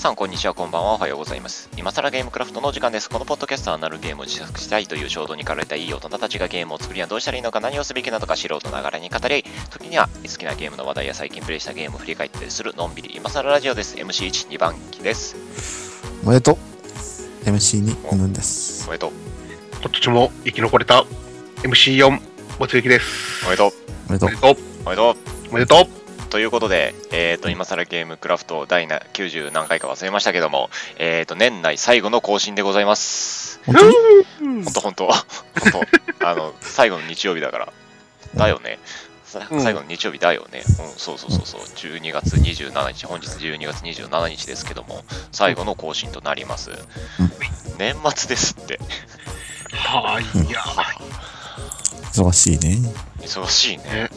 皆さんこんにちはこんばんはおはようございます。今更ゲームクラフトのお時間です。このポッドキャストはなるゲームを自作したいという衝動に駆られたいい大人たちがゲームを作るにはどうしたらいいのか何をすべきなのか素人ながらに語り時には好きなゲームの話題や最近プレイしたゲームを振り返ったりするのんびり今更ラジオです。MC12 番機ですおめでとう。MC にうむんです。おめでとう。今年も生き残れた MC4 もつゆきです。おめでとう。おめでとう。おめでとう。おめでとうということで、えー、と今更ゲームクラフト第な90何回か忘れましたけども、えー、と年内最後の更新でございます。本当に？本当本当本当あの最後の日曜日だから。だよね。最後の日曜日だよね。うん、そうそうそうそう。12月27日、本日12月27日ですけども、最後の更新となります。年末ですって。はい、いや忙しいね忙しいねね。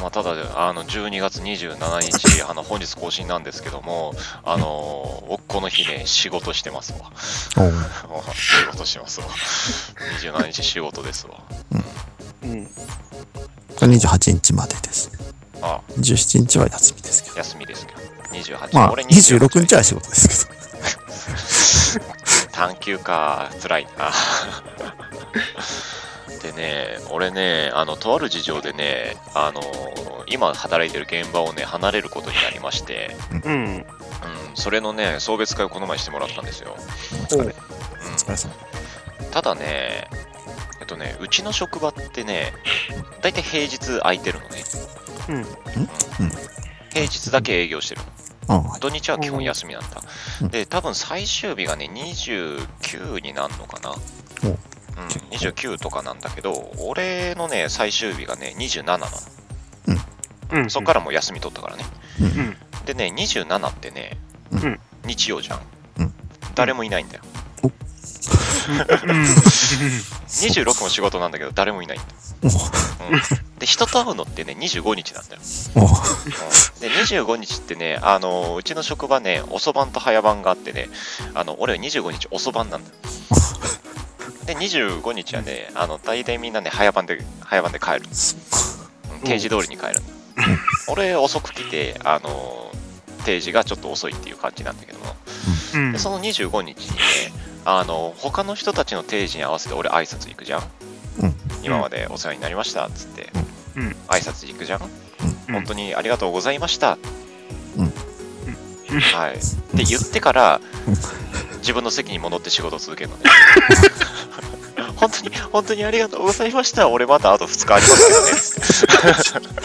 まあ、ただ、あの、12月27日、あの、本日更新なんですけども、あのー、僕この日ね、仕事してますわ。仕事してますわ。27日仕事ですわ。うん。これ28日までですあ27日は休みですけど休みですけど。28まあ俺26日は仕事ですけ 探求か、辛いな。でね、俺ね、あの、とある事情でね、あの、今働いてる現場をね、離れることになりまして、うん。うん、それのね、送別会をこの前してもらったんですよ。どお疲れうんお疲れ様ただね、えっとね、うちの職場ってね、大体平日空いてるのね。うん。うん平日だけ営業してるの。土日は基本休みなんだうん。で、多分最終日がね、29になるのかな。おうん、29とかなんだけど、俺のね、最終日がね、27なの。うん。そっからもう休み取ったからね。うん。でね、27ってね、うん日曜じゃんうん。誰もいないんだよ。うん。26も仕事なんだけど、誰もいないんだよ。おううん、で、人と会うのってね、25日なんだよ。おううんで、25日ってね、あのうちの職場ね、遅番と早番があってね、あの俺は25日遅番なんだよ。で、25日はね、あの大体みんなね、早番で、早番で帰る。定時通りに帰る。俺、遅く来て、あの定時がちょっと遅いっていう感じなんだけども、うんでその25日にね、あの他の人たちの定時に合わせて俺挨拶行くじゃん。うん今までお世話になりましたっつって、うん挨拶行くじゃん。うん本当にありがとうございました。うんはい。って言ってから、自分の席に戻って仕事を続けるのね。本当に、本当にありがとうございました。俺まだあと2日ありますけどね。うん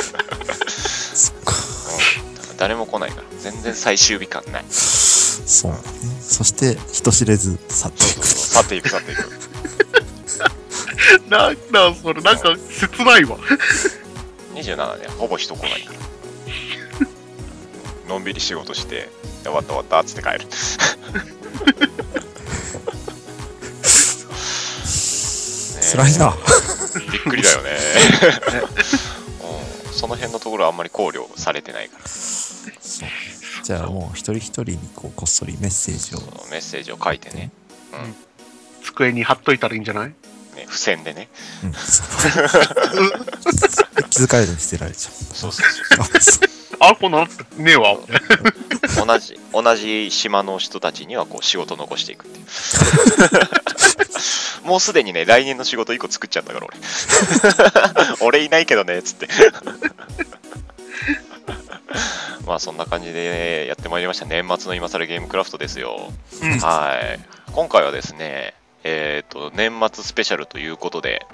誰も来ないから、全然最終日感ない。そうだねそして人知れず去っていく去っていく、去っていく。なんだ、それ、なんか、切ないわ。27ね、ほぼ人来ないから。のんびり仕事して、終わった終わったっつって帰る。辛いな。びっくりだよね。うん、その辺のところはあんまり考慮されてないから、そう。じゃあもう一人一人にこうこっそりメッセージを。メッセージを書いてね、机に貼っといたらいいんじゃない？ね付箋でね、うん。気づかれずに捨てられちゃう。そうそうそう あこんなんねえわ。同じ、同じ島の人たちにはこう仕事残していくっていう。もうすでにね、来年の仕事1個作っちゃったから、俺。俺いないけどね、つって。まあそんな感じでやってまいりました。年末の今更ゲームクラフトですよ。うんはい。今回はですね、えっ、と、年末スペシャルということで、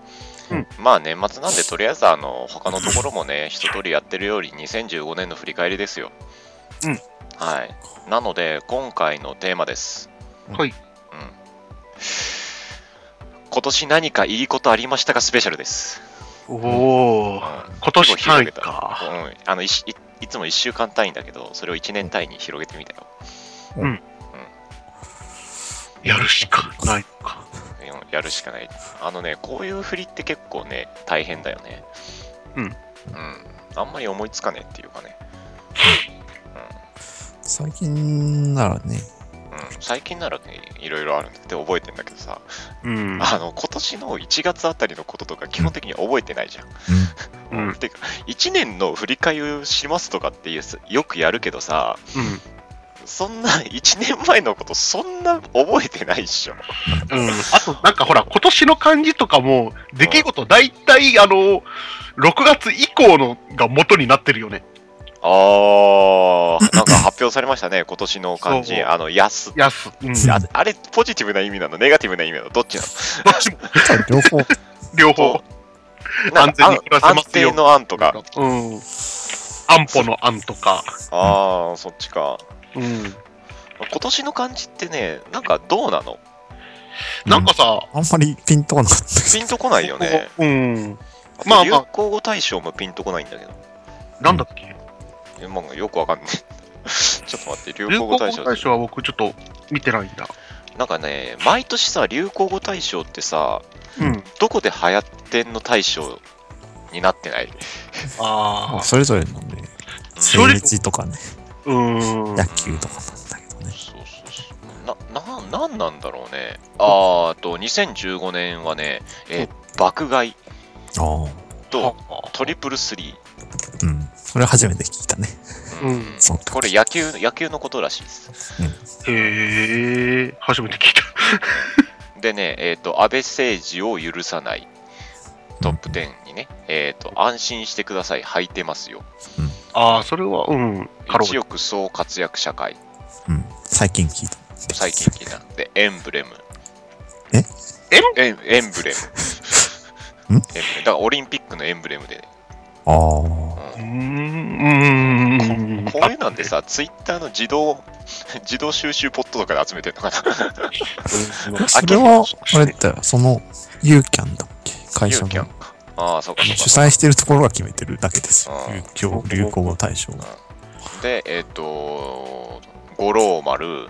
うん。まあ年末なんでとりあえずあの他のところもね 一通りやってるより2015年の振り返りですよ。うん。はい。なので今回のテーマです。はい。うん。今年何かいいことありましたかスペシャルです、おうん。お。今年単位か。うん、あのいしいいつも1週間単位だけどそれを1年単位に広げてみたよ。やるしかないか。うんやるしかないあのねこういう振りって結構ね大変だよね。うん。うん。あんまり思いつかねえっていうかね。最近ならね。うん、最近ならね、いろいろあるんだって覚えてんだけどさ、うん。あの、今年の1月あたりのこととか基本的に覚えてないじゃん。うん。うん。てか、1年の振り返りをしますとかっていうさよくやるけどさ、そんな、1年前のこと、そんな覚えてないっしょ。うん。あと、なんかほら、今年の漢字とかも、出来事、大体、あの、6月以降のが元になってるよね。あー、なんか発表されましたね、今年の漢字。あの、やす。やす。うん。んああれ、ポジティブな意味なの？ネガティブな意味なの？どっちなどっちも、両方、両方。安全に暮らせ安ますよ定の案とか。うん。安保の案とか。あー、そっちか。うん。今年の漢字ってね、なんかどうなの？なんかさ、あんまりピンとこなかった。ピンとこないよね。うん。まあまあ流行語大賞もピンとこないんだけど。なんだっけ？えまあ、よくわかんない。ちょっと待って、流流行語行語大賞。大賞は僕ちょっと見てないんだ。なんかね、毎年さ、流行語大賞ってさ、うん。どこで流行ってんの大賞になってない？ああ。それぞれのね、正直政治とかね。野球とかなんだけどね。そうそうそう。な、な、なんなんだろうね。あと、2015年はね、えー爆買いとトリプルスリうん。それ初めて聞いたね。ー。うんこれ野球、野球のことらしいです。へえ、初めて聞いた。でね、えっ、と、安倍政治を許さないトップ10にね、えっ、と、安心してください、履いてますよ。ああ、それは、うん。一億総活躍社会、うん。最近聞いた。最近聞いた。で、エンブレム。え？エンエンブレム。ん？エンブレムだからオリンピックのエンブレムで、ああ、うーん。ん。こういうのってさ、ツイッターの自動、自動収集ポットとかで集めてるのかな？それは、あれだよ、その、ユーキャンだっけ？会社のユーキャンか。ああ、そうかそうか。主催してるところが決めてるだけです。流行流行語大賞が。で、えっ、と、五郎丸、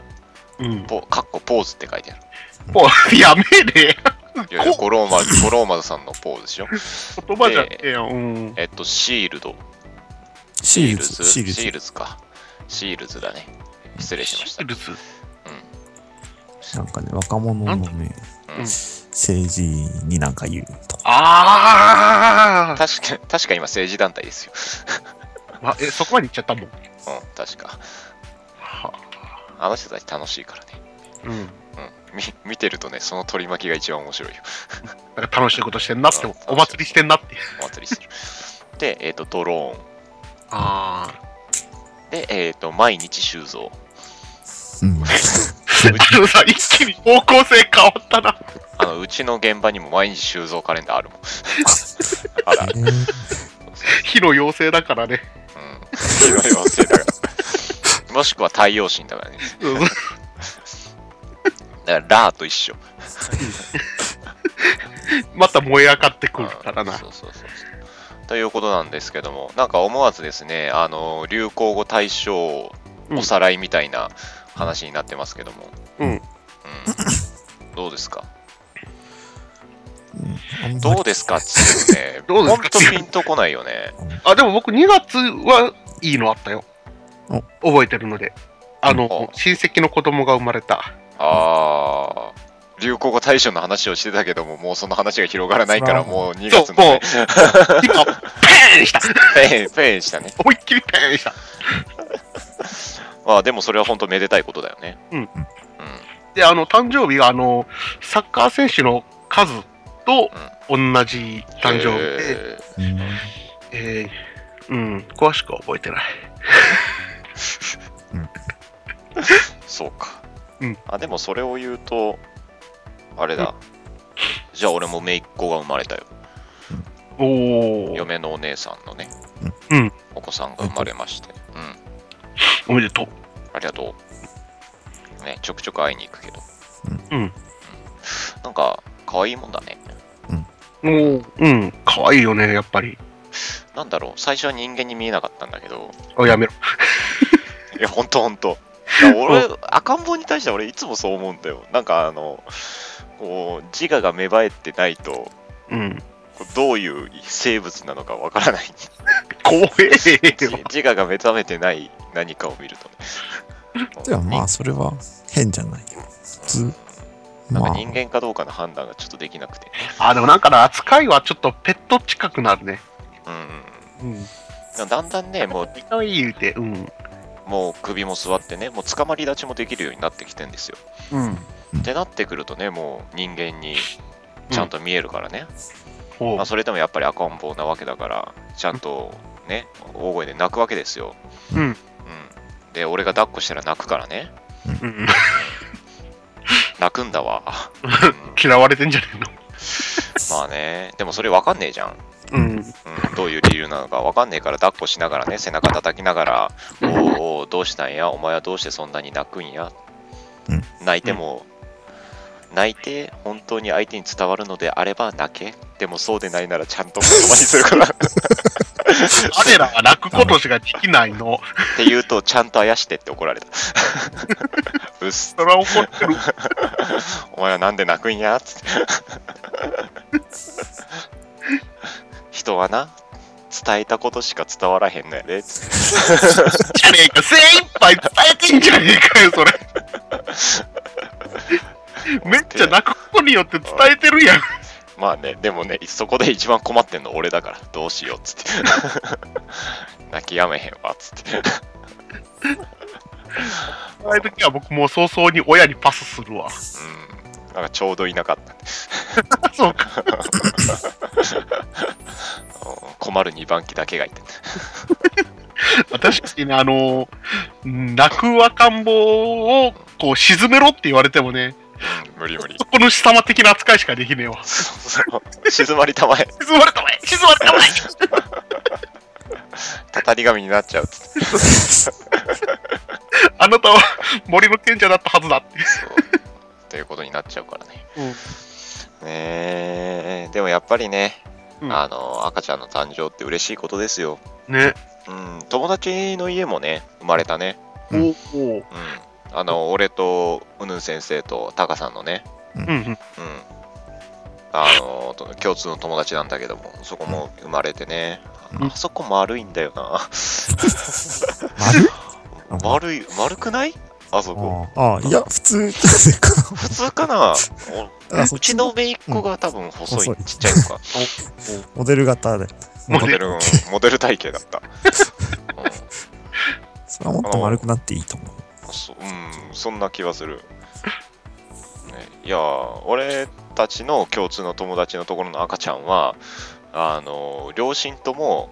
うん。ポかっこポーズって書いてある。もう、やめれ。いやいや、五郎丸、五郎丸さんのポーズでしょ。言葉じゃねえよ。うん。えっと、シールド。シールズ、シールシーズ。ルズか。シールズだね。失礼しました。ルズ。なんかね、若者のね、うん政治になんか言うとか。ああ。確か、確か今政治団体ですよ。まえ、そこまで行っちゃったもん。うん、確か。はあの人たち楽しいからね。うん。うん。み見てるとね、その取り巻きが一番面白いよ。なんか楽しいことしてんなってうん、お祭りしてんなって。お祭りする。で、えっ、と、ドローン。あで、えっ、と、毎日修造。うん。あ。あのさ、一気に方向性変わったな。あの、うちの現場にも毎日修造カレンダーあるもん。あら、えー火の妖精だからね。うん。火の妖精だから。もしくは太陽神だからね。うんだから、ラーと一緒。また燃え上がってくるからな。そうそうそうそう。ということなんですけども、なんか思わずですね、あの、流行語大賞おさらいみたいな話になってますけども。うんうんどうですか？どうですかっつってね、どうですか？ほんとピンとこないよね。あ、でも僕2月はいいのあったよお。覚えてるので。あおの、親戚の子供が生まれた。あー、流行語大賞の話をしてたけども、もうその話が広がらないから、もう2そう月、のね、今、ペーンしたペン、ペンしたね。思いっきりペーンした。まあでもそれは本当めでたいことだよね。うんうん。で、あの、誕生日が、あの、サッカー選手の数と同じ誕生日で、えうんえー、うん、詳しくは覚えてない。ー そうか。うんあ、でもそれを言うと、あれだ。じゃあ俺も姪っ子が生まれたよ。おー、嫁のお姉さんのね、うんお子さんが生まれまして。うん。おめでとう。ありがとう。ね、ちょくちょく会いに行くけど。うん。なんか、可愛いもんだね。おー、うん、かわいいよね、やっぱり。なんだろう、最初は人間に見えなかったんだけど、おやめろ。いや、ほんとほんと。俺、赤ん坊に対しては俺いつもそう思うんだよ。なんかあの、こう、自我が芽生えてないと、うん。どういう生物なのかわからない。怖え自よ。自我が目覚めてない何かを見るとね。でもまあ、それは変じゃないよ。普通。まあ、なんか人間かどうかの判断がちょっとできなくて。あ、でもなんかな、扱いはちょっとペット近くなるね。うんうん。だんだんね、もう言うて、うん。もう首も座ってね、もう捕まり立ちもできるようになってきてんですよ。うん。ってなってくるとね、もう人間にちゃんと見えるからね。ほうまあ、それでもやっぱり赤ん坊なわけだから、ちゃんとね、大声で泣くわけですよ。うん。うん。で、俺が抱っこしたら泣くからね。うん。泣くんだわ。嫌われてんじゃねえの？まあね、でもそれわかんねえじゃん。うん。うん、どういう理由なのかわかんねえから抱っこしながらね、背中叩きながら、おーおーどうしたんや、お前はどうしてそんなに泣くんや？うん泣いても、泣いて本当に相手に伝わるのであれば泣け。でもそうでないならちゃんと言葉にするから。っ彼らは泣くことしかできないの。て言うと、ちゃんとあやしてって怒られた。うっす。それは怒ってる。お前はなんで泣くんや？つって。人はな、伝えたことしか伝わらへんのやで。じゃねえか。精一杯伝えてんじゃねえかよ、それ。めっちゃ泣くことによって伝えてるやん。まあね、でもね、そこで一番困ってんの俺だから、どうしようっつって。泣きやめへんわっつって。ああいう時は僕もう早々に親にパスするわ。うん。なんかちょうどいなかった。そうか。うん困る2番機だけがいて。確かにね、あの、泣く赤ん坊をこう沈めろって言われてもね、うん、無理無理そ。この貴様的な扱いしかできねえわ。そうそう静まりたまえ。沈まれたまえ沈まれたま たたり神になっちゃうっつって。え あなたは森の賢者だったはずだって。ということになっちゃうからね。うんねえ、でもやっぱりね、うんあの、赤ちゃんの誕生って嬉しいことですよ。ね。うん、友達の家もね、生まれたね。おおううん。あの、俺とうぬん先生とタカさんのね、うんうん。うん。あの、と共通の友達なんだけども、そこも生まれてね、うんあそこ丸いんだよな。丸？い、丸くない？あそこ。ああ、いや、普通。普通かな？うちの姪っ子が多分細い、細いちっちゃいのか。モデル型で。モデモデル、うんモデル体型だった。うんそれはもっと丸くなっていいと思う。そうん、そんな気はする。ね、いやー、俺たちの共通の友達のところの赤ちゃんは、あの、両親とも、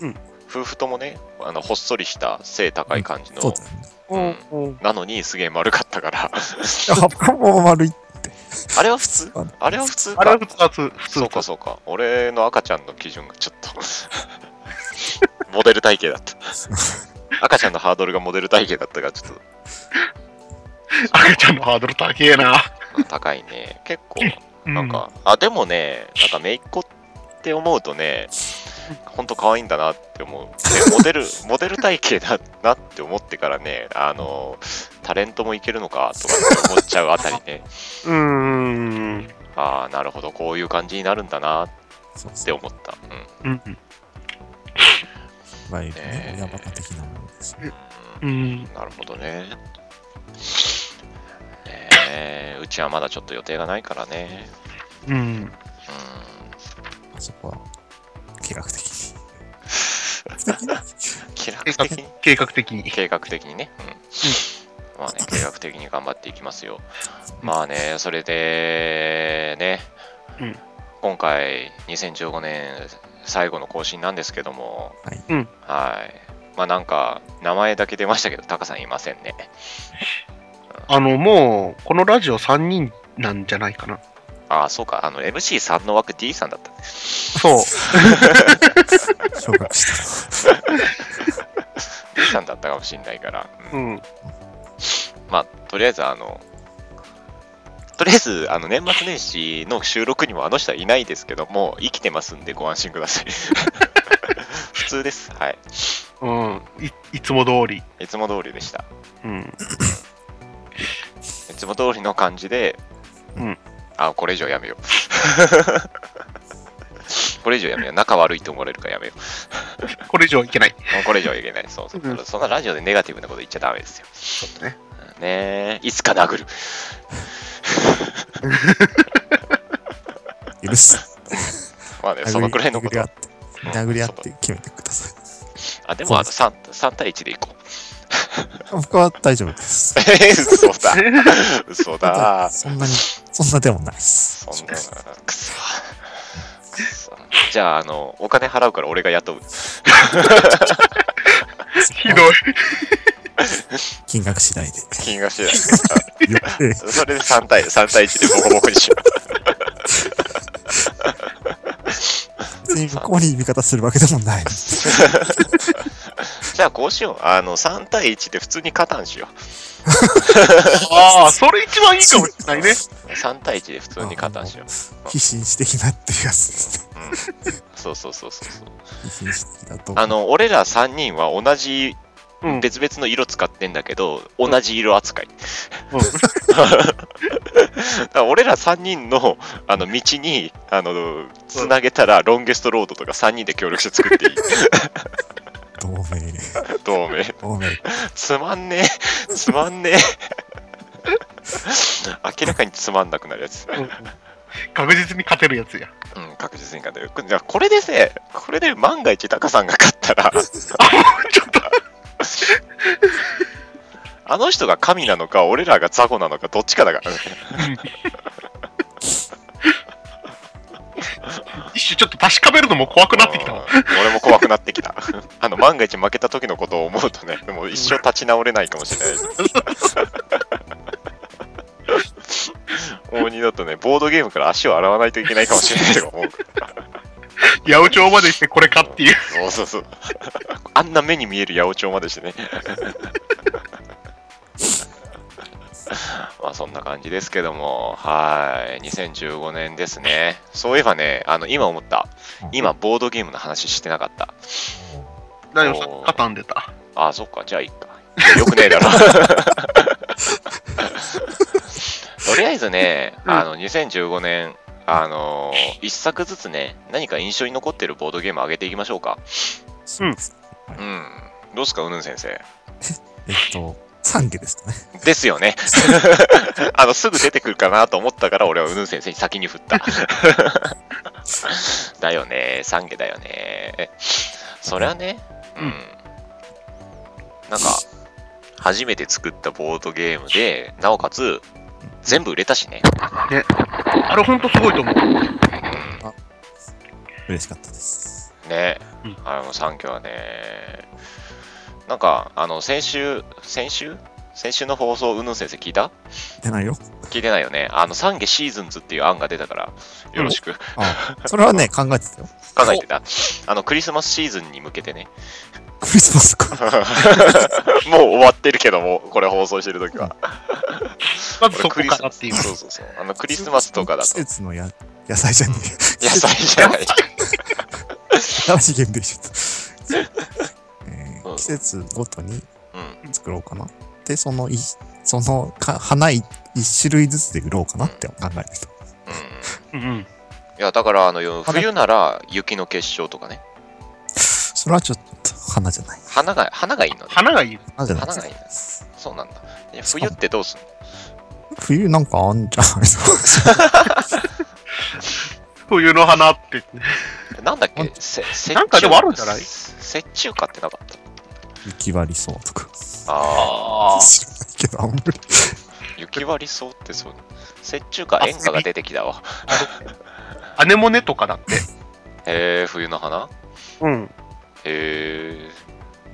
うん夫婦ともね、あの、ほっそりした背高い感じの、そうだよね。おうおうなのにすげえ丸かったから、いや、葉っぱも丸い。あれは普通？ああれは普通か？あれは普通普通普通そうかそうか。俺の赤ちゃんの基準がちょっとモデル体型だった。赤ちゃんのハードルがモデル体型だったからちょっ 赤ちゃんのハードル高えな。と高いね。結構、うなんか、あ、でもね、なんか姪っ子って思うとね、ほんと可愛いんだなって思う。でモデル、モデル体型だなって思ってからね、あの、タレントもいけるのかとかって思っちゃうあたりね、うーん。ああ、なるほど、こういう感じになるんだなっ。て思った。うん。うん。いわゆるねね、親バカ的なものです。うん。なるほどね。ねえうちはまだちょっと予定がないからね。うん。うん。あそこは、計画的に。計画的に？計画的に。計画的にね。うん。まあね、計画的に頑張っていきますよ。まあね、それで、ね、うん今回、2015年最後の更新なんですけども、はいうんはい。まあなんか、名前だけ出ましたけど、タカさんいませんね。あの、もう、このラジオ3人なんじゃないかな。ああ、そうか、あの、MC3 の枠 D さんだった。そう。昇格した。D さんだったかもしれないから。うんうん。まあ、とりあえず、あの、とりあえず、あの、年末年始の収録にもあの人はいないですけども、生きてますんでご安心ください。普通です。はい。うん。いいつも通り。いつも通りでした。うん。いつも通りの感じで、うん。あ、これ以上やめよう。これ以上やめよう。仲悪いと思われるからやめよう。これ以上いけない。これ以上はいけない。そうそう。うんそんなラジオでネガティブなこと言っちゃダメですよ。ちょっとね。ねえ、いつか殴る。許す。まあね、そのくらいのこと殴殴り合って決めてください。あ、でもあの 3, 3対1でいこう。僕は大丈夫です。え嘘だ。嘘だ。そんなに、そんなでもないです。そんな。くそじゃあ、あの、お金払うから俺が雇う。ひどい。金額次第で。金が次第。よってそれで3対、3対1でボコボコにしよ別に向こうに味方するわけでもない。う。じゃあ、こうしよう。あの、3対1で普通に加担しよああ、それ一番いいかもしれないね。う。3対1で普通に加担しよう。非紳士的なっていうやつですね。うん。そうそうそうそうそう。非紳士的だと。あの、俺ら3人は同じ、うん。別々の色使ってんだけど、同じ色扱い。うん。俺ら3人のあの道にあのつなげたらロンゲストロードとか3人で協力して作っていい。同盟。同盟。同盟。つまんねえ。つまんねえ。明らかにつまんなくなるやつ。うん。確実に勝てるやつや。うん確実に勝てる。じゃあこれでせこれで万が一タカさんが勝ったら。ちょっと、あの人が神なのか俺らが雑魚なのかどっちかだからね。一瞬ちょっと確かめるのも怖くなってきた俺も怖くなってきた。あの万が一負けた時のことを思うとねもう一生立ち直れないかもしれない。もう二度とねボードゲームから足を洗わないといけないかもしれないとか思う八百長までしてこれかっていう。そうそうそう。あんな目に見える八百長までしてね。まあそんな感じですけども。はい。2015年ですね。そういえばねあの今思った。今ボードゲームの話してなかった。大丈夫カタン出た。ああ、そっか、じゃあいいか。いやよくねえだろ。とりあえずね、うん。あの、2015年、あのー一作ずつね、何か印象に残ってるボードゲーム上げていきましょうか。そうですうん。どうすか、うぬん先生？えっと、3下ですかね。ですよね。あの、すぐ出てくるかなと思ったから、俺はうぬん先生に先に振った。だよね、三下だよね。そりゃね、うん。なんか、初めて作ったボードゲームで、なおかつ、全部売れたしね。あれほんとすごいと思う。うん。嬉しかったです。ねうん、あの3家はね、なんか、あの、先週、先週？先週の放送、うぬん先生聞いた？出ないよ。聞いてないよね。あの、3家シーズンズっていう案が出たから、よろしく。あ、それはね、考えてたよ。考えてたあの、クリスマスシーズンに向けてね。クリスマスか。もう終わってるけども、これ放送してるときは。まずそこからっていう。そうそうそう。あの、クリスマスとかだ季と、節のや野菜じゃねえ。野菜じゃない。新しいゲームできちゃった。えーうん季節ごとにうん。作ろうかな。で、そのい、そのか花い一種類ずつで売ろうかなって考えてた。うん。うんうん。いや、だから、あの、冬なら雪の結晶とかね。それはちょっと花じゃない。花が、花がいいのね。花がいい。花じゃない花がいいのそうなんだ。いや冬ってどうすんの？冬なんかあんじゃないですか。冬の花って。なんだっあけせ雪なんかでもあるんじゃない？雪中花ってなかった雪割りそうとか。ああ。あ知らないけど、あんまり。雪割りそうってそう。雪中花、演歌が出てきたわ。あ。アネモネとかだって。へえ、冬の花？うん。へえ。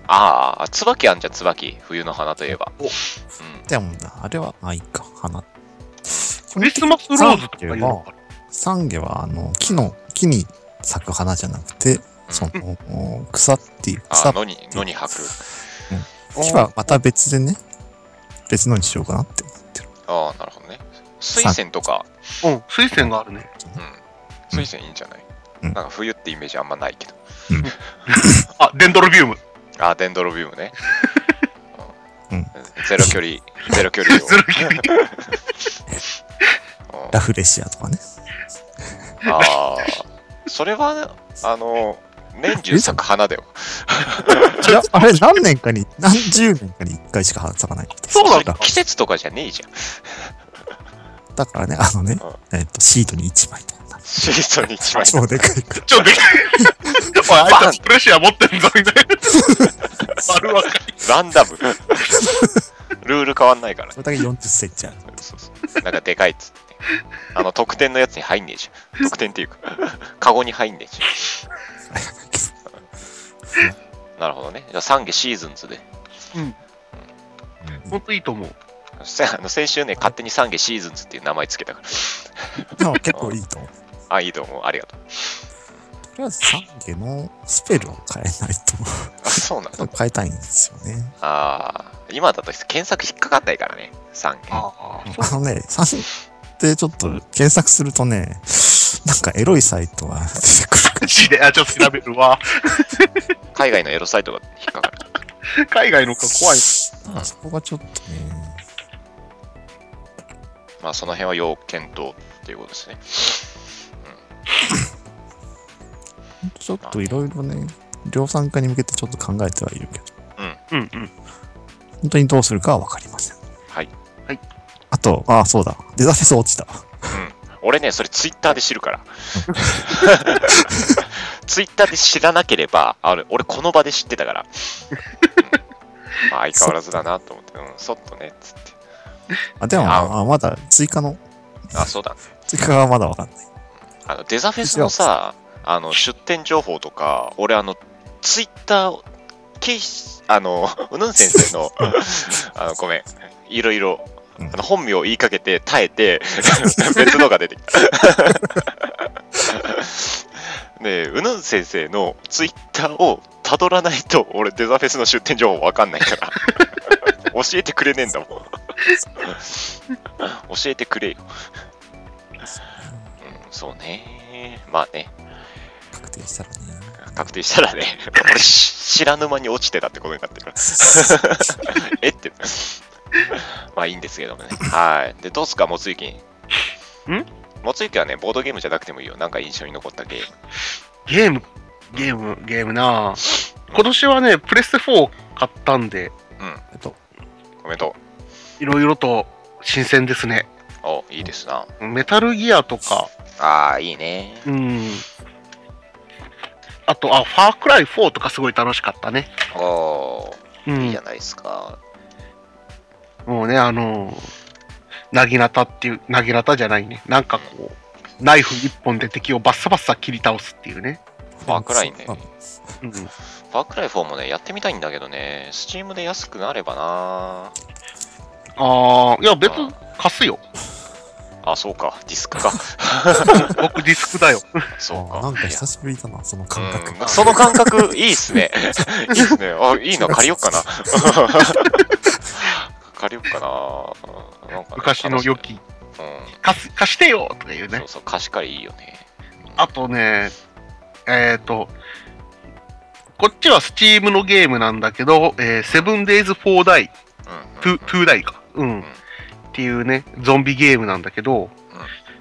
ああ、椿あんじゃん、椿。冬の花といえば。おうん。でもな、あれは、あ、いいか、花。クリスマスローズとかいうのか三下は、あの、木の、木に咲く花じゃなくて、その、草っていう、あ草あ、野に、野に吐く。木はまた別でね、別のにしようかなって思ってる。ああ、なるほどね。水仙とか、うん。水仙があるね。うん。水仙いいんじゃない、うんなんか冬ってイメージあんまないけど。あ、デンドロビウム。ああ、デンドロビウムね。うんゼロ距離、ゼロ距離を。ゼロ距離 うんラフレシアとかね。ああ、それは、あの、年中咲く花だよ。いや、あれ何年かに、何十年かに一回しか咲かない。そうなんだ季節とかじゃねえじゃん。だからね、あのねう、えっと、シートに1枚と。シートに1枚。超でかいから。ちょっとでかい。おい、あいつプレッシャー持ってんぞ、みたいな。丸若い。ランダム。ルール変わんないからそ。れだけ40センチある。そうそうなんかでかいっつって。あの、得点のやつに入んねえじゃん。得点っていうか、カゴに入んねえじゃん。なるほどね。じゃあ、3下シーズンズで。ほんといいと思う。せあの先週ね、勝手に3下シーズンズっていう名前つけたから。結構いいと思う。あ、いいと思う。ありがとう。とりあえず3下のスペルを変えないと。あ、そうなんだ。変えたいんですよね。ああ、今だと検索引っかかんないからね。3下。ああ、あのね、3ってちょっと検索するとね、なんかエロいサイトが出てくるかマジで、あ、ちょっと調べるわ。海外のエロサイトが引っかかる。海外のか怖い。ら。そこがちょっとね、まあ、その辺は要検討っていうことですね。ちょっといろいろね、量産化に向けてちょっと考えてはいるけど、うんうん。本当にどうするかはわかりません。はい。はい。あと、ああ、そうだ。デザフェス落ちた。俺ね、それツイッターで知るから。ツイッターで知らなければ、あれ俺この場で知ってたから。まあ相変わらずだなと思って、うん、そっとね、つって。あ、でも、ああまだ追加の、あ、そうだね。追加がまだわかんない。あのデザフェスのさ、あの出店情報とか、俺、あの、ツイッター、ケイシあの、うぬん先生の、あの、ごめん、いろいろ、うんあの本名を言いかけて耐えて、別のが出てきた。で、うぬん先生のツイッターをたどらないと、俺、デザフェスの出店情報わかんないから、教えてくれねえんだもん。教えてくれよ。うん、そうね。まあね。確定したらね。確定したらね、俺し知らぬ間に落ちてたってことになってるから。えって。まあいいんですけどもね。はい。で、どうすか、もつゆきん？んもつゆきはね、ボードゲームじゃなくてもいいよ。なんか印象に残ったゲーム。ゲーム、ゲーム、ゲームな今年はね、プレステ4買ったんで、えっと、コメント。いろいろと新鮮ですね。お、いいですな。メタルギアとか、ああ、いいね。うん。あと、あ、ファークライ4とかすごい楽しかったね。おうー、いいじゃん。ないですか。もうね、あの、なぎなたっていう、なぎなたじゃないね。なんかこう、ナイフ一本で敵をバッサバッサ切り倒すっていうね。ファークライねあうん。ファークライ4もね、やってみたいんだけどね、スチームで安くなればなあー、いや、別に貸すよ。あ、そうか、ディスクか。僕ディスクだよ。そうか。あなんか久しぶりだな、その感覚。うんその感覚、いいっすね。いいっすね。あ、いいな、借りよっかな。借りよっかな。なんかね昔の良。き、みうん。貸す貸してよとか言うねそう。そう、貸し借りいいよね。あとね、えっ、と、こっちはスチームのゲームなんだけど、えー、7 days for die、うん、うん。2, 2 die か。うん。っていうね、ゾンビゲームなんだけど、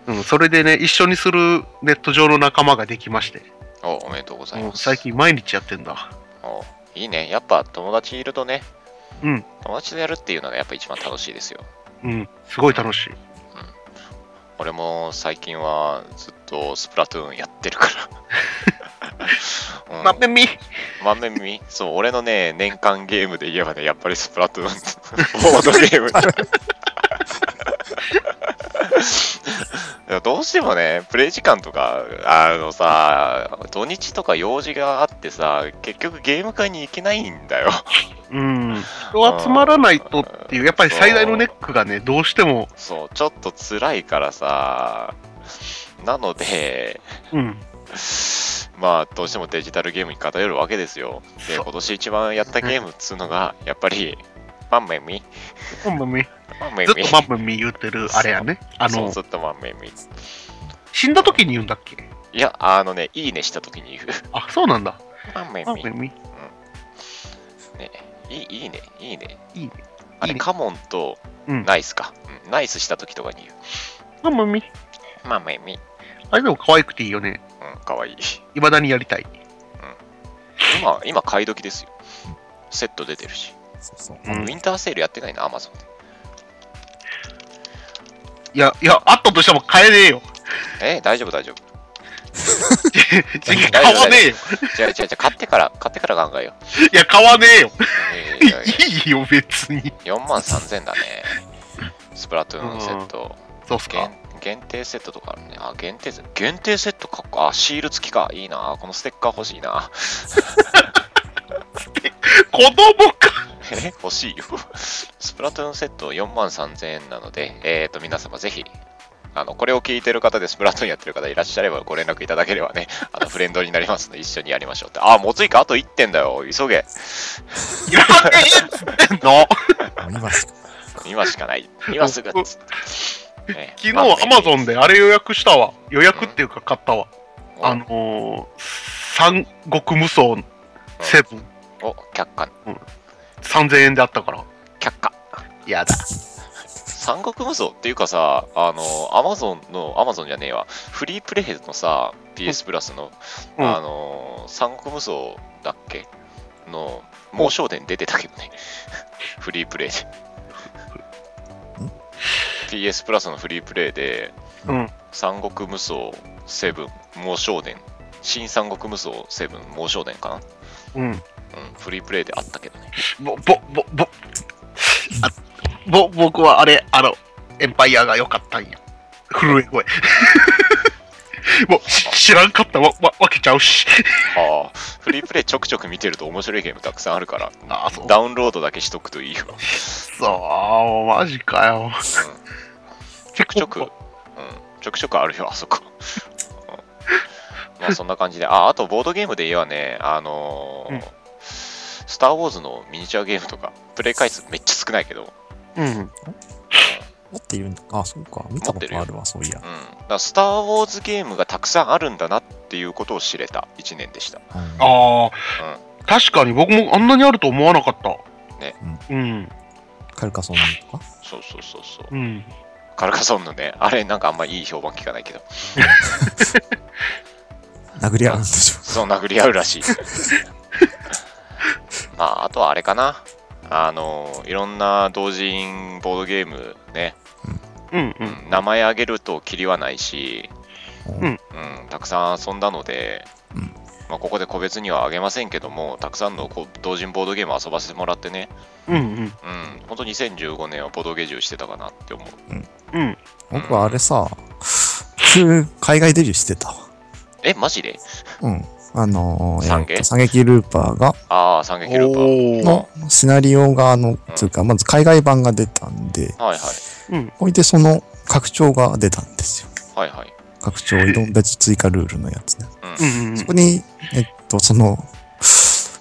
うん、それでね、一緒にするネット上の仲間ができまして、お、おめでとうございます。最近毎日やってんだ。おいいね。やっぱ友達いるとね、うん、友達とやるっていうのがやっぱ一番楽しいですよ。うん、すごい楽しい。俺も最近はずっとスプラトゥーンやってるから。うんまめみ、満面見そう、俺のね、年間ゲームで言えばね、やっぱりスプラトゥーン、ボードゲーム。でもどうしてもね、プレイ時間とか、あのさ、土日とか用事があってさ、結局ゲーム会に行けないんだよ。うん、人集まらないとっていう、やっぱり最大のネックがね、どうしても、そう、ちょっと辛いからさ、なので、うん、まあ、どうしてもデジタルゲームに偏るわけですよ。で、今年一番やったゲームっつうのが、やっぱり、マンメミ。まめみ、マンメミずっとまめみ言ってるあれやね。あの、ずっとマンメミ死んだ時に言うんだっけいや、あのね、いいねしたときに言う。あ、そうなんだ。マンメミまめ。み、ね、いいいいね、いいね。いいね。あれ、いいねカモンとうんナイスか。うんナイスしたときとかに言まめみ、う。マンメミ。あれでも可愛くていいよね。うん、かわいい。いまだにやりたい。今、今、買い時ですよ。セット出てるし。うんウィンターセールやってないな、アマゾンで。いや、いや、あったとしても買えねえよ。え大丈夫、大丈夫。次買わねえよ。違う違う違う、買ってから、買ってから考えよいや、買わねえよ。う。いやいやいやいいよ、別に。4万3000だね。スプラトゥーンセット。そうっすか？限。限定セットとかあるね。あ、限定セット。限定セットかっこあ、シール付きか。いいな。このステッカー欲しいな。子供か。え 欲しいよ。スプラトゥーンセット4万3000円なので、えっ、と、皆様ぜひ、あの、これを聞いてる方でスプラトゥーンやってる方いらっしゃればご連絡いただければね、あの、フレンドになりますので一緒にやりましょうって。あ、もついかあと1点だよ。急げ。やべえっつってんの？今しか。今しかない。今すぐっつって。ね昨日まあねアマゾンであれ予約したわ。予約っていうか買ったわ。あのー、三国無双セブンお、却下。3000円であったから。却下。やだ。三国無双っていうかさ、あの、アマゾンの、アマゾンじゃねえわ、フリープレイのさ、PS プラスの、うんあの、三国無双だっけ？の、猛将伝出てたけどね。フリープレイで。PS プラスのフリープレイで、うん。三国無双7猛将伝、新三国無双7猛将伝かな？うん。うん、フリープレイであったけどね。ぼ、ぼ、ぼ、ぼ、あ、ぼ、僕はあれ、あの、エンパイアが良かったんや。震え声。もう、し知らんかったわ、わ、わけちゃうし。はあ、フリープレイちょくちょく見てると面白いゲームたくさんあるから、ああ、そう。ダウンロードだけしとくといいよ。そう、マジかよ。ちょくちょく、うん、ちょくちょくあるよ、あそこ。うんまあそんな感じで、あ、あとボードゲームで言えばね、あのーうんスター・ウォーズのミニチュアゲームとか、プレイ回数めっちゃ少ないけど、うん、うん。持っているんだ。あ、そうか。見たことあるわ、そういや。だからスター・ウォーズゲームがたくさんあるんだなっていうことを知れた1年でした。うんああ、確かに僕もあんなにあると思わなかった。ね。うん。カルカソンヌとか？そうそうそうそう。うん。カルカソンヌね、あれなんかあんまいい評判聞かないけど、殴り合うんでしょ。そう殴り合うらしい。まあ、あとはあれかな。あの、いろんな同人ボードゲームね、うんう。うんん名前挙げるときりはないし、うんうん、たくさん遊んだので、うんまあ、ここで個別には挙げませんけども、たくさんのこう同人ボードゲームを遊ばせてもらってね、うんうん。うん、本当2015年はボードゲージュしてたかなって思う。うん。僕はあれさ、普通、海外デビューしてたわ。え、マジで？うん。あのー、三撃えーと三撃ルーパーが、ああ、三撃ルーパー。のシナリオが、あの、つうか、まず海外版が出たんで、はいはい。うん。ほいでその拡張が出たんですよ。はいはい。拡張、色別追加ルールのやつね。うんうんそこに、えっと、その、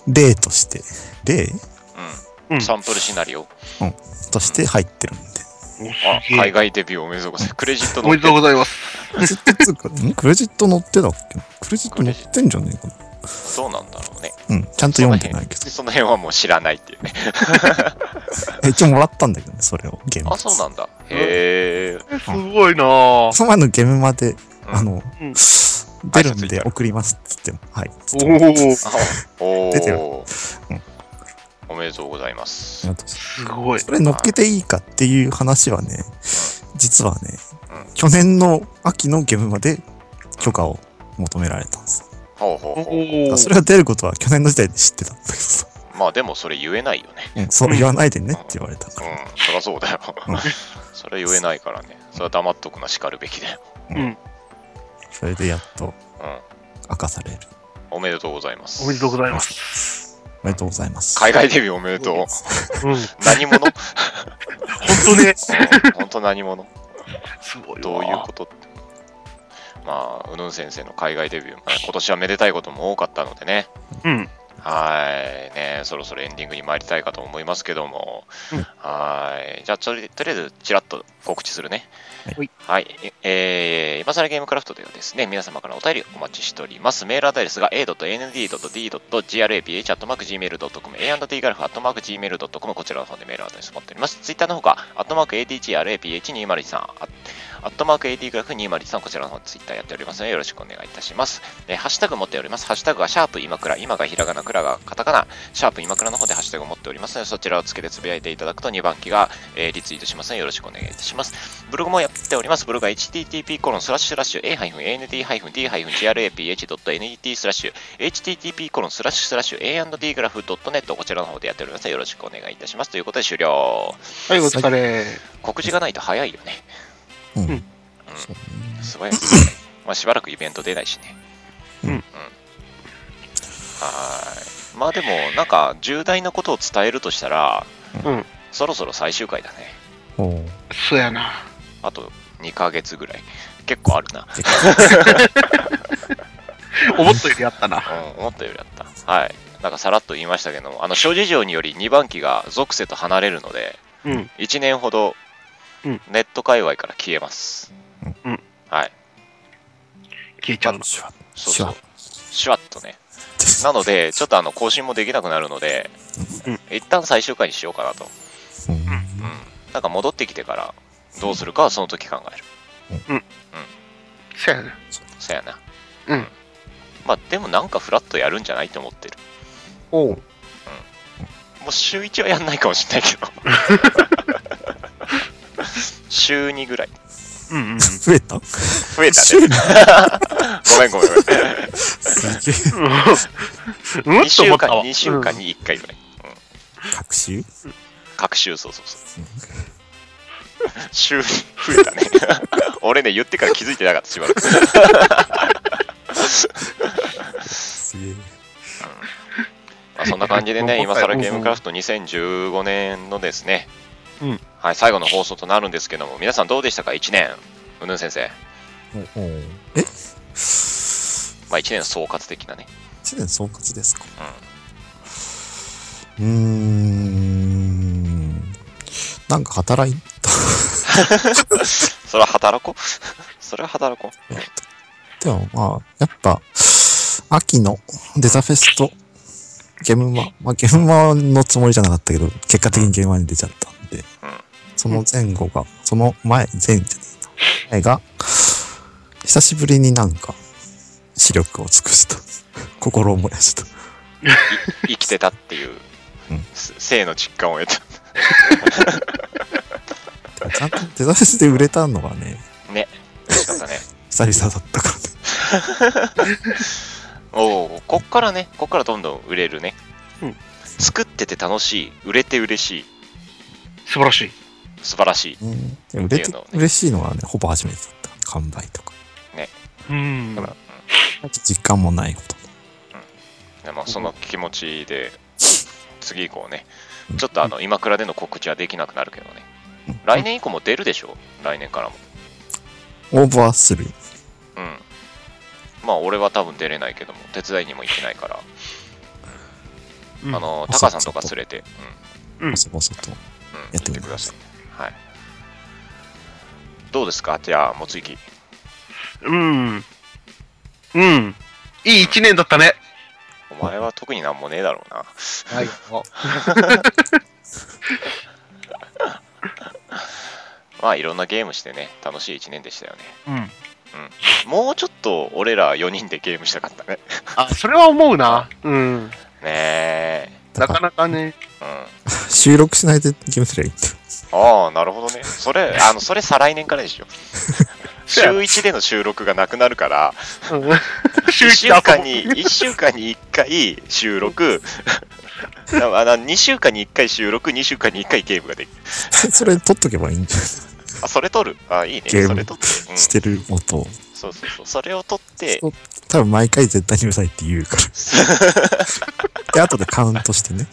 例として、例？う。うんんサンプルシナリオ。として入ってるんで。あ、海外デビューおめでとうございます。クレジットおめでとうございます。クレジットつうか、んクレジット載ってたっけ？クレジット載ってんじゃねえかな。どうなんだろうね。うん、ちゃんと読んでないけど。その辺はもう知らないっていうね。一応もらったんだけどね、それを、ゲーム。あ、そうなんだ。へえ。すごいなぁ。その前のゲームまで、うんあの、うん出るんで送りますって言っても、はい。おお 出てるおうん。おめでとうございます。すごい。それ乗っけていいかっていう話はね、実はね、うん去年の秋のゲームまで許可を求められたんです。おほうほうほう。ー。それが出ることは去年の時点で知ってたんだけどさ、まあでもそれ言えないよね。うん、そう言わないでねって言われたから。うん、そりゃそうだようん。それ言えないからね。それは黙っとくな、しかるべきだよ。うん。それでやっとうん。明かされる。おめでとうございます。おめでとうございます。おめでとうございます。海外デビューおめでとう。うん。何者？ほんとね。本当何者？すごいわ。どういうことって。まあ、うぬん先生の海外デビュー、まあ今年はめでたいことも多かったのでね。うん。はいね、そろそろエンディングに参りたいかと思いますけども、はいじゃあとり、とりあえず、ちらっと告知するね。はい、はい、えー、今更ゲームクラフトではですね、皆様からお便りお待ちしております。メールアドレスが a.nd.d.graph.gmail.com、a&dgraph.gmail.com、こちらの方でメールアドレスを持っております。ツイッターのほが、atmarkadgraph2013、アットマーク AD グラフ203こちらの方ツイッターやっておりますのでよろしくお願いいたします。えハッシュタグ持っております。ハッシュタグはシャープ今倉、今がひらがな、倉がカタカナ、シャープ今倉の方でハッシュタグを持っておりますのでそちらをつけてつぶやいていただくと2番機がえーリツイートしますのでよろしくお願いいたします。ブログもやっております。ブログは http コロンスラッシュスラッシュ a-and-d-graph.net スラッシュ http コロンスラッシュスラッシュ a&d graph .net こちらの方でやっておりますのでよろしくお願いいたします。ということで終了。はい、お疲れ。告知がないと早いよね。うん。うんそうね素早い。まあしばらくイベント出ないしね。うんはーい。まあでも、なんか重大なことを伝えるとしたら、うん。そろそろ最終回だね。おうそうやな。あと2ヶ月ぐらい。結構あるな。思ったよりやったな。うん、思ったよりあった。はい。なんかさらっと言いましたけども、あの諸事情により2番機が属性と離れるので、うん。1年ほどうんネット界隈から消えます。うんはい。消えちゃうの。シュワッそうそうシュワッ。とね。なので、ちょっとあの更新もできなくなるので、うん一旦最終回にしようかなと。うんうん。なんか戻ってきてからどうするかはその時考える。そうやな。そやな。うん。まあでもなんかフラッとやるんじゃないって思ってる。おう。もう週1はやんないかもしれないけど。週2ぐらい。うんうん。増えた？増えた週ね。ごめんごめんごめん。すげえ。うん？2と週間、思ったわ。2週間に1回ぐらい。学習各週、そうそうそう。週に増えたね。俺ね、言ってから気づいてなかった、しばらく。すげえ。まあ、そんな感じでね、うん今更ゲームクラフト2015年のですね、うんはい、最後の放送となるんですけども、皆さんどうでしたか、1年。うぬん先生。おおうえ？まあ、1年総括的なね。一年総括ですか？うーん。なんか働い？た。それは働こ？う。それは働こう。でもまあ、やっぱ、秋のデザフェスと、ゲームマ、まあゲームマのつもりじゃなかったけど、結果的にゲームマに出ちゃったその前後が、その前、前じゃねえな。前が、久しぶりになんか、視力を尽くした。心を燃やした。生きてたっていううん、す生の実感を得た。ちゃんとデザフェスで売れたのがね、ね。嬉しかったね。久々だったからね。おお、こっからね、こっからどんどん売れるね。うん作ってて楽しい、売れて嬉しい、素晴らしい。素晴らしい。うん、で売れてね、嬉しいのはね、ほぼ初めてだった。完売とか。うん。だから実感もないこと。でもその気持ちで、次以降ね、ちょっとあの、今倉での告知はできなくなるけどね。来年以降も出るでしょ？来年からも。応募はする。うん。まあ、俺は多分出れないけども、手伝いにも行けないから、うんあの、あタカさんとか連れて。うん、うん、やってみますください。はい。どうですか？じゃあ、もついき。うん。うん。いい一年だったね。お前は特になんもねえだろうな。はい。まあ、いろんなゲームしてね、楽しい一年でしたよね。うん。もうちょっと俺ら4人でゲームしたかったね。あ、それは思うな。うん。ねえ。なかなかね。うん。収録しないでゲームすりゃいいんだ。ああ、なるほどね。それ、あの、それ再来年からでしょ。週1での収録がなくなるから、うん1週間に、一週間に 1回収録、あの2週間に1回収録、2週間に1回ゲームができる。そそれ撮っとけばいいんじゃあ、それ撮る？あ、いいね。ゲームそれ撮って。うん、ないしてる音を。そうそうそう。それを撮って、多分毎回絶対にうるさいって言うから。で、後でカウントしてね。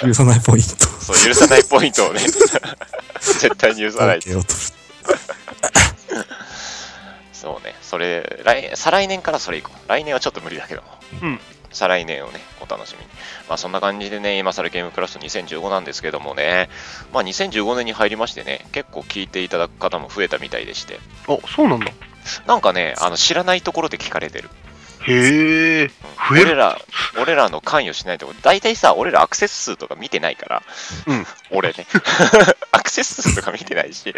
許さないポイント。そう、許さないポイントをね、絶対に許さない。そうね。それ、来、再来年からそれ以降。来年はちょっと無理だけども。うん再来年をね、お楽しみに。まあそんな感じでね、今更ゲームクラフト2015なんですけどもね、まあ2015年に入りましてね、結構聞いていただく方も増えたみたいでして、お、そうなんだ。なんかね、あの知らないところで聞かれてる。へえ。うん増える俺ら、俺らの関与しないと大体さ、俺らアクセス数とか見てないから、うん俺ね、アクセス数とか見てないし、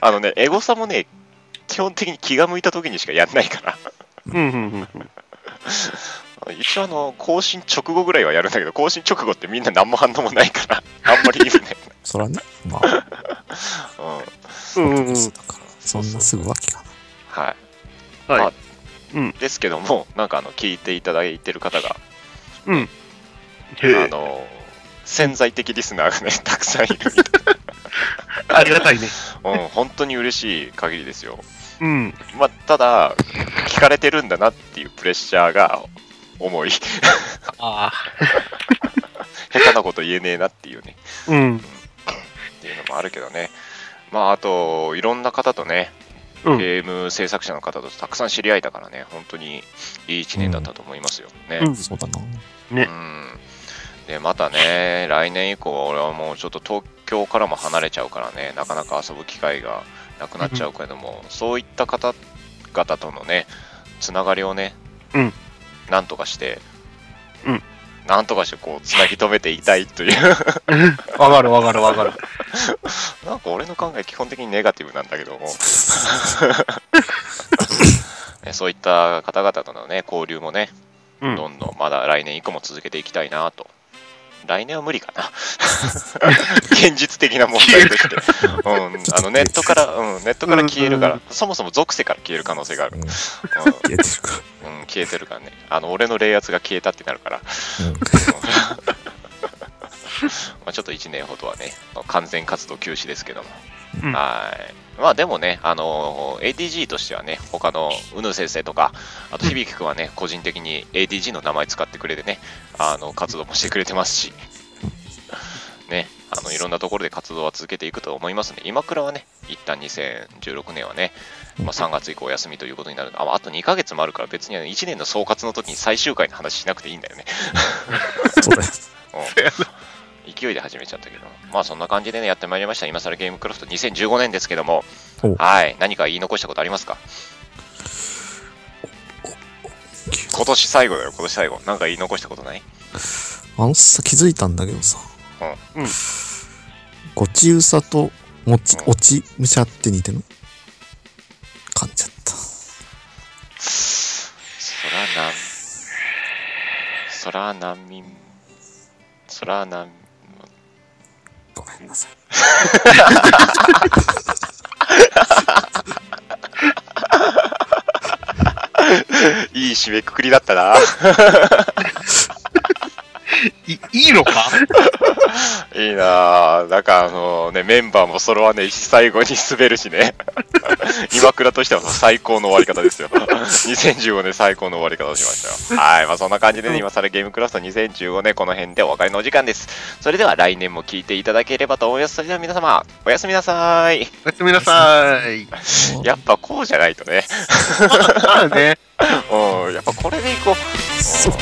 あのね、エゴサもね、基本的に気が向いた時にしかやんないから、うんうんうんうん。一応あの、更新直後ぐらいはやるんだけど、更新直後ってみんな何も反応もないから、あんまり意味ない。そらね、まあ、うん。うんうんうん。だから、そんなすぐわけかな。はい。はい。まですけども、なんかあの、聞いていただいてる方が、うん。あの、潜在的リスナーがね、たくさんいるみたい。ありがたいね。うん、本当に嬉しい限りですよ。うん。まあ、ただ、聞かれてるんだなっていうプレッシャーが重い。ああ。下手なこと言えねえなっていうね、うん。っていうのもあるけどね。まあ、あと、いろんな方とね、うん。ゲーム制作者の方とたくさん知り合えたからね、本当にいい一年だったと思いますよ。ね。うんそうだな。ねうんで、またね、来年以降、俺はもうちょっと東京からも離れちゃうからね、なかなか遊ぶ機会がなくなっちゃうけども、そういった方々とのね、つながりをね、うんなんとかして、うんなんとかしてこう、つなぎ止めていたいという、わかるわかるわかる。なんか俺の考え基本的にネガティブなんだけども、ねそういった方々とのね、交流もね、うん。どんどんまだ来年以降も続けていきたいなと。来年は無理かな。現実的な問題として。うん、あのネットから、うん、ネットから消えるから、そもそも属性から消える可能性がある。うん。う消えてるかん、うん消えてるからね。あの、俺の冷圧が消えたってなるから、ら。うん。まあちょっと1年ほどはね、完全活動休止ですけども。うんはい。まあでもね、あの ADG としてはね、他のうぬ先生とか、あと響くんはね、個人的に ADG の名前使ってくれてね、あの、活動もしてくれてますし、ね、あの、いろんなところで活動は続けていくと思いますので、今倉はね、一旦2016年はね、まあ、3月以降お休みということになるああと2ヶ月もあるから別にあの1年の総括の時に最終回の話しなくていいんだよね。そうだよ。うん勢いで始めちゃったけど、まあそんな感じでね、やってまいりました。今更ゲームクラフト2015年ですけどもお、はい、何か言い残したことありますか？今年最後だよ、今年最後。なんか言い残したことない？あのさ、気づいたんだけどさ。うん。ごちうさと、もちうん、おちむしゃって似てる噛んじゃった。そらなん、そら難民、そら難ごめんなさい。いい締めくくりだったな。い、いいのか？いいなぁ。なんかあのね、メンバーも揃わねえし、最後に滑るしね。今倉としては最高の終わり方ですよ。2015年最高の終わり方をしましたよ。はい。まあそんな感じでね、今更ゲームクラフト2015年この辺でお別れのお時間です。それでは来年も聞いていただければと思います。それでは皆様、おやすみなさい。おやすみなさい。やっぱこうじゃないとね。まあね。うん。やっぱこれでいこう。そっか。